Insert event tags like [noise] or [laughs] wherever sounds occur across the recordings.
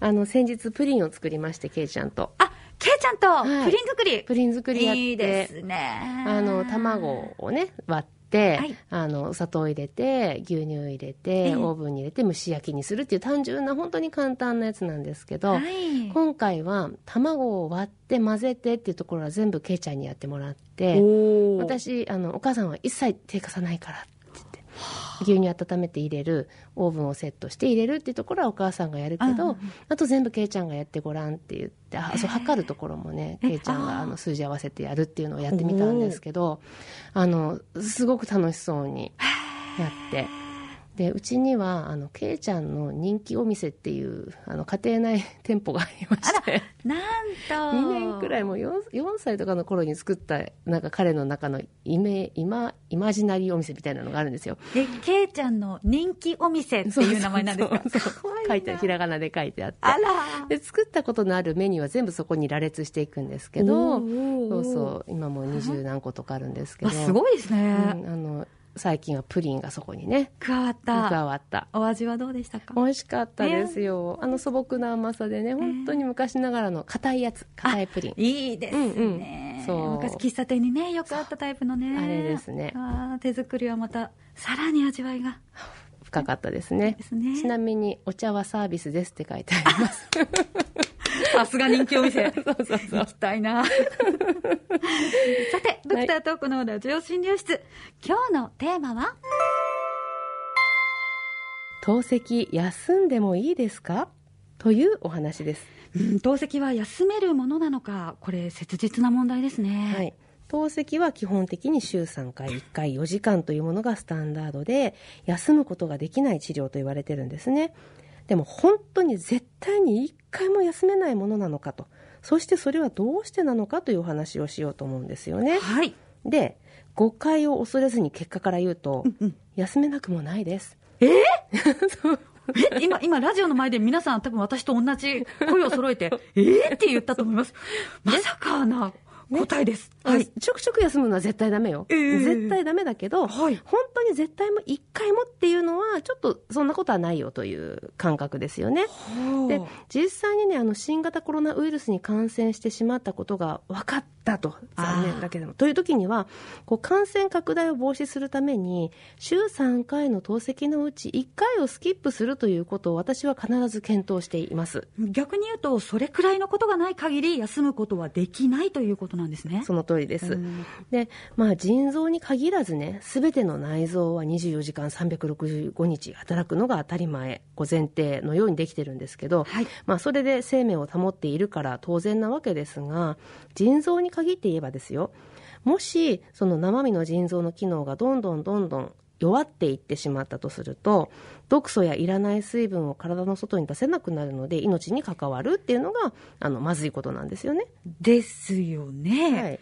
あの先日プリンを作りましてけいちゃんと。あけいちゃんとはい。プリン作り、プリン作りやっていいですね。あの卵をね割って、はい。あのお砂糖を入れて牛乳入れて、ええ。オーブンに入れて蒸し焼きにするっていう単純な本当に簡単なやつなんですけど、はい。今回は卵を割って混ぜてっていうところは全部けいちゃんにやってもらって私あのお母さんは一切手貸さないからって牛乳温めて入れるオーブンをセットして入れるっていうところはお母さんがやるけど、うんあと全部けいちゃんがやってごらんって言ってあそう測るところもねえけいちゃんがあの数字合わせてやるっていうのをやってみたんですけどあのすごく楽しそうにやって。でうちにはあのけいちゃんの人気お店っていうあの家庭内店舗がありまして。なんと。[laughs] 2年くらいもう 4, 4歳とかの頃に作ったなんか彼の中のイメイマイマジナリーお店みたいなのがあるんですよ。でけいちゃんの人気お店っていう名前なんですか？そうそう。書いてひらがなで書いてあって。あら。で作ったことのあるメニューは全部そこに羅列していくんですけどそうそう。今もう二十何個とかあるんですけど。あすごいですね、うんあの最近はプリンがそこにね。加わっ加たわった。お味はどうでしたか？美味しかったですよ、あの素朴な甘さでね本当に昔ながらの硬いやつ。硬いプリン。いいですね、うんうん。そう。昔喫茶店にねよくあったタイプのね。あれですね。あー手作りはまたさらに味わいが。深かったですね。ですね。ちなみにお茶はサービスですって書いてあります [laughs] [laughs] さすが人気お店 [laughs] そうそうそう。行きたいな。さてドクタートークのラジオ診療室。今日のテーマは？透析休んでもいいですか？というお話です。うん透析は休めるものなのかこれ切実な問題ですね。はい。透析は基本的に週3回1回4時間というものがスタンダードで休むことができない治療と言われてるんですねでも本当に絶対に1回も休めないものなのかと。そしてそれはどうしてなのかというお話をしようと思うんですよね。はい。で誤解を恐れずに結果から言うと、うん休めなくもないです。[laughs] え？今、今、ラジオの前で皆さん多分私と同じ声を揃えて、え？ーって言ったと思います。まさかな答えです。はい。ちょくちょく休むのは絶対ダメよ、ええ。絶対ダメだけど、はい。本当に絶対も1回もっていうのはちょっとそんなことはないよという感覚ですよね。で実際にねあの新型コロナウイルスに感染してしまったことが分かったと残念だけども。という時にはこう感染拡大を防止するために週3回の透析のうち1回をスキップするということを私は必ず検討しています。逆に言うと、それくらいのことがない限り休むことはできないということなんですね。その通りです、うん。で、まあ、腎臓に限らずね、すべての内臓は24時間365日働くのが当たり前、ご前提のようにできてるんですけど、はい。まあ、それで生命を保っているから当然なわけですが、腎臓に限って言えばですよ、もし、その生身の腎臓の機能がどんどんどんどん弱っていってしまったとすると毒素やいらない水分を体の外に出せなくなるので命に関わるっていうのがあのまずいことなんですよね。ですよね。はい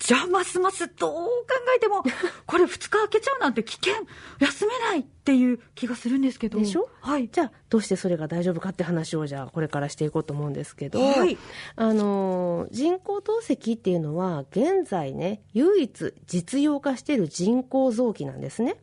じゃあ、ますますどう考えても、これ2日空けちゃうなんて危険、休めないっていう気がするんですけど。でしょ？はい。じゃあどうしてそれが大丈夫かって話をじゃあこれからしていこうと思うんですけど、はいあのー人工透析っていうのは現在ね唯一実用化している人工臓器なんですね。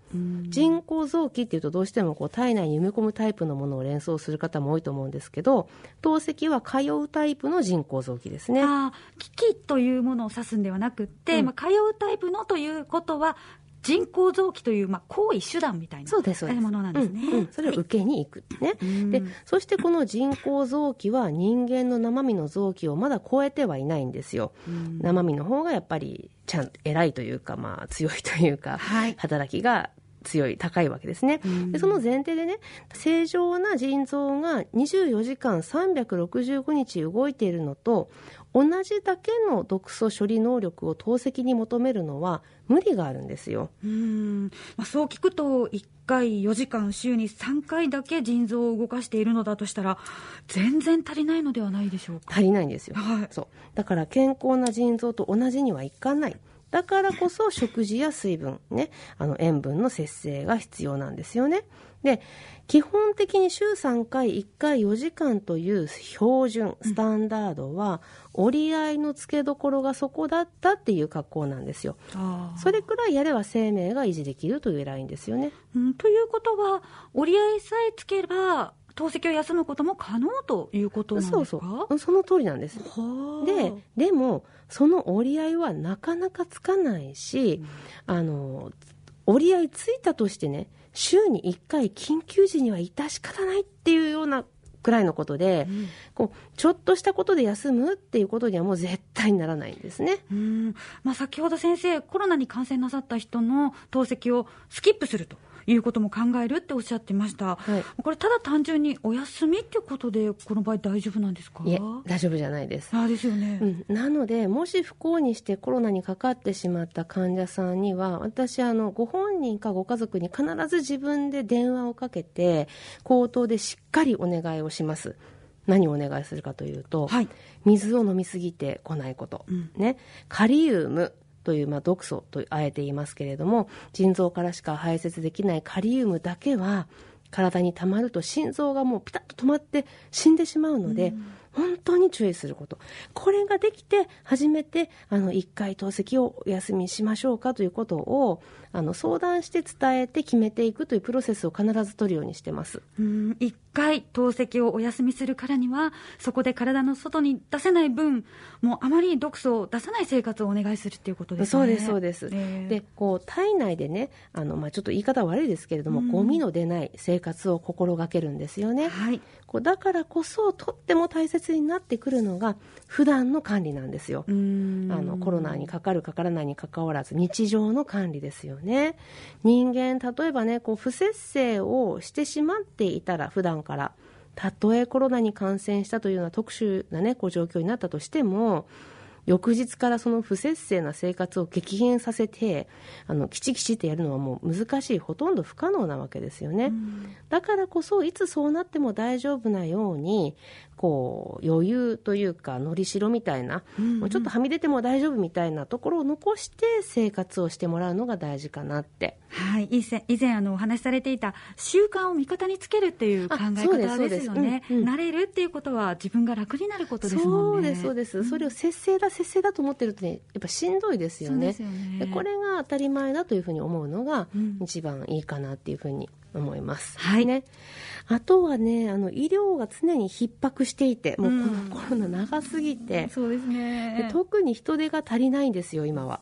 人工臓器っていうとどうしてもこう体内に埋め込むタイプのものを連想する方も多いと思うんですけど透析は通うタイプの人工臓器ですね。あー機器というものを指すんではなくって、うんまあ、通うタイプのということは、人工臓器という、まあ、行為手段みたいなそうですそうです。ものなんですね。うんうん。それを受けに行くね、うん。でそしてこの人工臓器は人間の生身の臓器をまだ超えてはいないんですよ、生身の方がやっぱりちゃんと偉いというか、まあ、強いというか、はい。働きが強い高いわけですね、でその前提でね正常な腎臓が24時間365日動いているのと同じだけの毒素処理能力を透析に求めるのは無理があるんですよ。うん。まあ、そう聞くと、1回4時間、週に3回だけ腎臓を動かしているのだとしたら、全然足りないのではないでしょうか。足りないんですよ、はい。そう。だから健康な腎臓と同じにはいかないだからこそ食事や水分、ね、あの塩分の節制が必要なんですよね。で基本的に週3回1回4時間という標準スタンダードは折り合いのつけどころがそこだったっていう格好なんですよ。それくらいやれば生命が維持できるというラインですよね。うんということは、折り合いさえつければ、透析を休むことも可能ということなんですか？そうそう。その通りなんです。ででもその折り合いはなかなかつかないし、うん、あの折り合いついたとしてね週に1回緊急時には致し方ないっていうようなくらいのことで、うん、こうちょっとしたことで休むっていうことにはもう絶対にならないんですね。うん。まあ、先ほど先生、コロナに感染なさった人の透析をスキップすると。いうことも考えるっておっしゃってました、はい、これ、ただ単純にお休みっていうことで、この場合、大丈夫なんですか？いえ、大丈夫じゃないです。あですよね、うん、なので、もし不幸にしてコロナにかかってしまった患者さんには、私あの、ご本人かご家族に必ず自分で電話をかけて、口頭でしっかりお願いをします。何をお願いするかというと、はい、水を飲みすぎてこないこと、うん、ね、カリウムという、まあ、毒素とあえて言いますけれども腎臓からしか排泄できないカリウムだけは体にたまると心臓がもうピタッと止まって死んでしまうので、うん本当に注意すること。これができて、初めて、あの、一回透析をお休みしましょうかということを、あの、相談して伝えて決めていくというプロセスを必ず取るようにしてます。うん、一回透析をお休みするからには、そこで体の外に出せない分、もうあまり毒素を出さない生活をお願いするっていうことですね。そうです、そうです。えー、で、こう、体内でね、あの、まあ、ちょっと言い方悪いですけれども、うん、ゴミの出ない生活を心がけるんですよね。はい。こうだからこそ、とっても大切になってくるのが、普段の管理なんですよ。あのコロナにかかるかからないにかかわらず、日常の管理ですよね。人間、例えばね、こう不節制をしてしまっていたら、普段から、たとえコロナに感染したというような特殊な、ね、こう状況になったとしても、翌日からその不節制な生活を激変させてあのきちきちってやるのはもう難しいほとんど不可能なわけですよね、うん、だからこそいつそうなっても大丈夫なようにこう余裕というかのりしろみたいな、うんうん、もうちょっとはみ出ても大丈夫みたいなところを残して生活をしてもらうのが大事かなって。はい、以前以前あのお話しされていた習慣を味方につけるっていう考え方ですよね。うんうん、慣れるっていうことは自分が楽になることですもんね。そうですそうです。それを節制だ節制だと思ってるとねやっぱしんどいですよね。よねこれが当たり前だというふうに思うのが一番いいかなっていうふうに思います。はい。ね。あとはね、あの、医療が常に逼迫していて、もうこのコロナ長すぎて、うん、そうですね。特に人手が足りないんですよ、今は。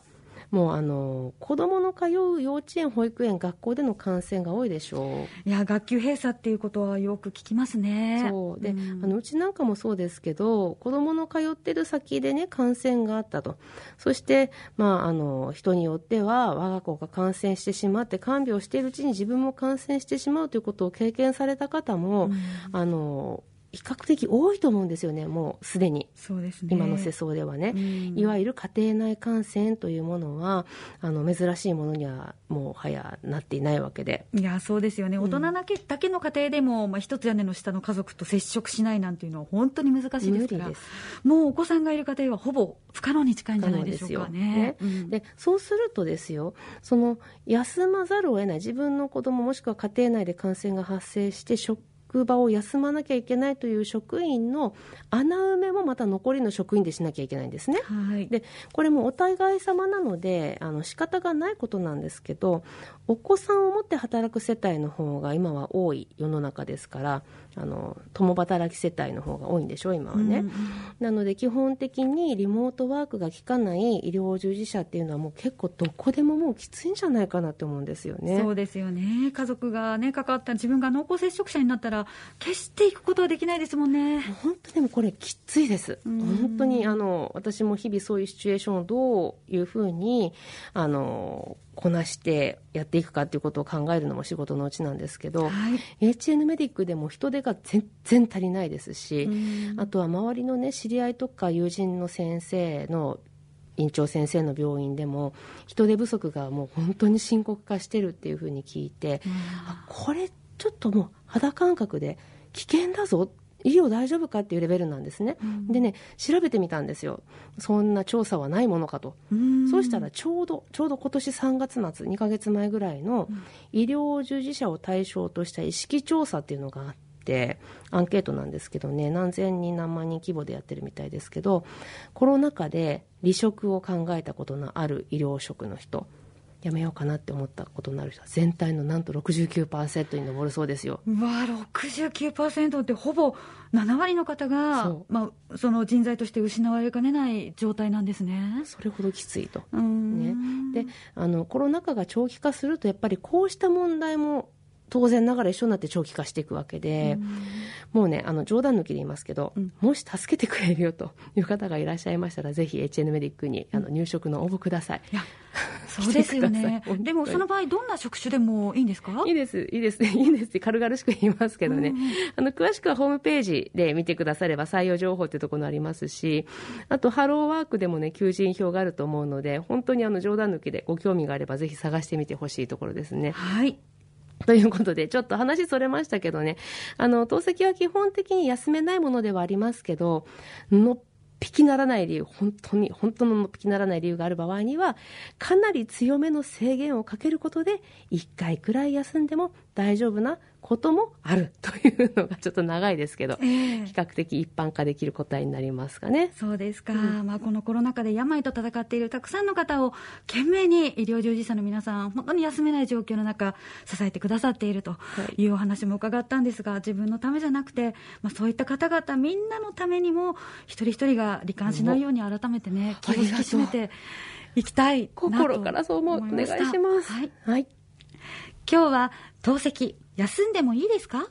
もうあの子どもの通う幼稚園、保育園、学校での感染が多いでしょう。いや学級閉鎖っていうことはよく聞きますね。そう。で、うん、あのうちなんかもそうですけど、子どもの通ってる先でね、感染があったと、そして、まあ、あの人によっては、我が子が感染してしまって、看病しているうちに自分も感染してしまうということを経験された方も、うん、あの比較的多いと思うんですよね、もうすでに、そうですね。今の世相ではね、うん、いわゆる家庭内感染というものは、あの珍しいものにはもうはやなっていないわけで。いや、そうですよね、大人だけ,、だけの家庭でも、まあ、一つ屋根の下の家族と接触しないなんていうのは、本当に難しいですから。もうお子さんがいる家庭はほぼ不可能に近いんじゃないでしょうかね。ね。うん、でそうするとですよその休まざるを得ない自分の子供もしくは家庭内で感染が発生して職場を休まなきゃいけないという職員の穴埋めもまた残りの職員でしなきゃいけないんですね。はい、でこれもお互い様なのであの仕方がないことなんですけどお子さんを持って働く世帯の方が今は多い世の中ですからあの共働き世帯の方が多いんでしょ今はね、うん、なので基本的にリモートワークが効かない医療従事者っていうのはもう結構どこでももうきついんじゃないかなって思うんですよね。そうですよね。家族がね関わった自分が濃厚接触者になったら決していくことはできないですもんね。本当でもこれきついです、うん、本当にあの私も日々そういうシチュエーションをどういうふうにあのこなしてやっていくかということを考えるのも仕事のうちなんですけど、はい、HN メディックでも人手が全然足りないですし、あとは周りの、ね、知り合いとか友人の先生の院長先生の病院でも人手不足がもう本当に深刻化してるっていうふうに聞いて、あこれちょっともう肌感覚で危険だぞ医療大丈夫かっていうレベルなんですね、うん、でね調べてみたんですよ。そんな調査はないものかと。そうしたらちょうどちょうど今年3月末2か月前ぐらいの医療従事者を対象とした意識調査っていうのがあってアンケートなんですけどね何千人何万人規模でやってるみたいですけどコロナ禍で離職を考えたことのある医療職の人やめようかなって思ったことになる人は全体のなんと69%に上るそうですよ。うわ69%ってほぼ7割の方がまあ、その人材として失われかねない状態なんですね。それほどきついと。ね、であのコロナ禍が長期化するとやっぱりこうした問題も当然ながら一緒になって長期化していくわけで、もうね、あの冗談抜きで言いますけど、うん、もし助けてくれるよという方がいらっしゃいましたら、ぜひ HN メディックにあの入職の応募ください。いや [laughs] そうですよね。でもその場合、どんな職種でもいいんですか？いいです、いいです、[laughs] いいです。って軽々しく言いますけどね、うん、あの詳しくはホームページで見てくだされば採用情報っていうところありますし、あとハローワークでもね、求人票があると思うので、本当にあの冗談抜きでご興味があれば、ぜひ探してみてほしいところですね。はい。[laughs] ということで、ちょっと話それましたけどね、あの、透析は基本的に休めないものではありますけど、のっぴきならない理由、本当に、本当ののっぴきならない理由がある場合には、かなり強めの制限をかけることで、1回くらい休んでも大丈夫なこともあるというのがちょっと長いですけど、えー、比較的一般化できる答えになりますかね。そうですか、うん、まあ、このコロナ禍で病と闘っているたくさんの方を懸命に医療従事者の皆さん、本当に休めない状況の中、支えてくださっているというお話も伺ったんですが、自分のためじゃなくて、まあ、そういった方々、みんなのためにも、一人一人が罹患しないように改めてね、気を引き締めていきたい心からそう思う。お願いします。はい、はい、今日は透析休んでもいいですか？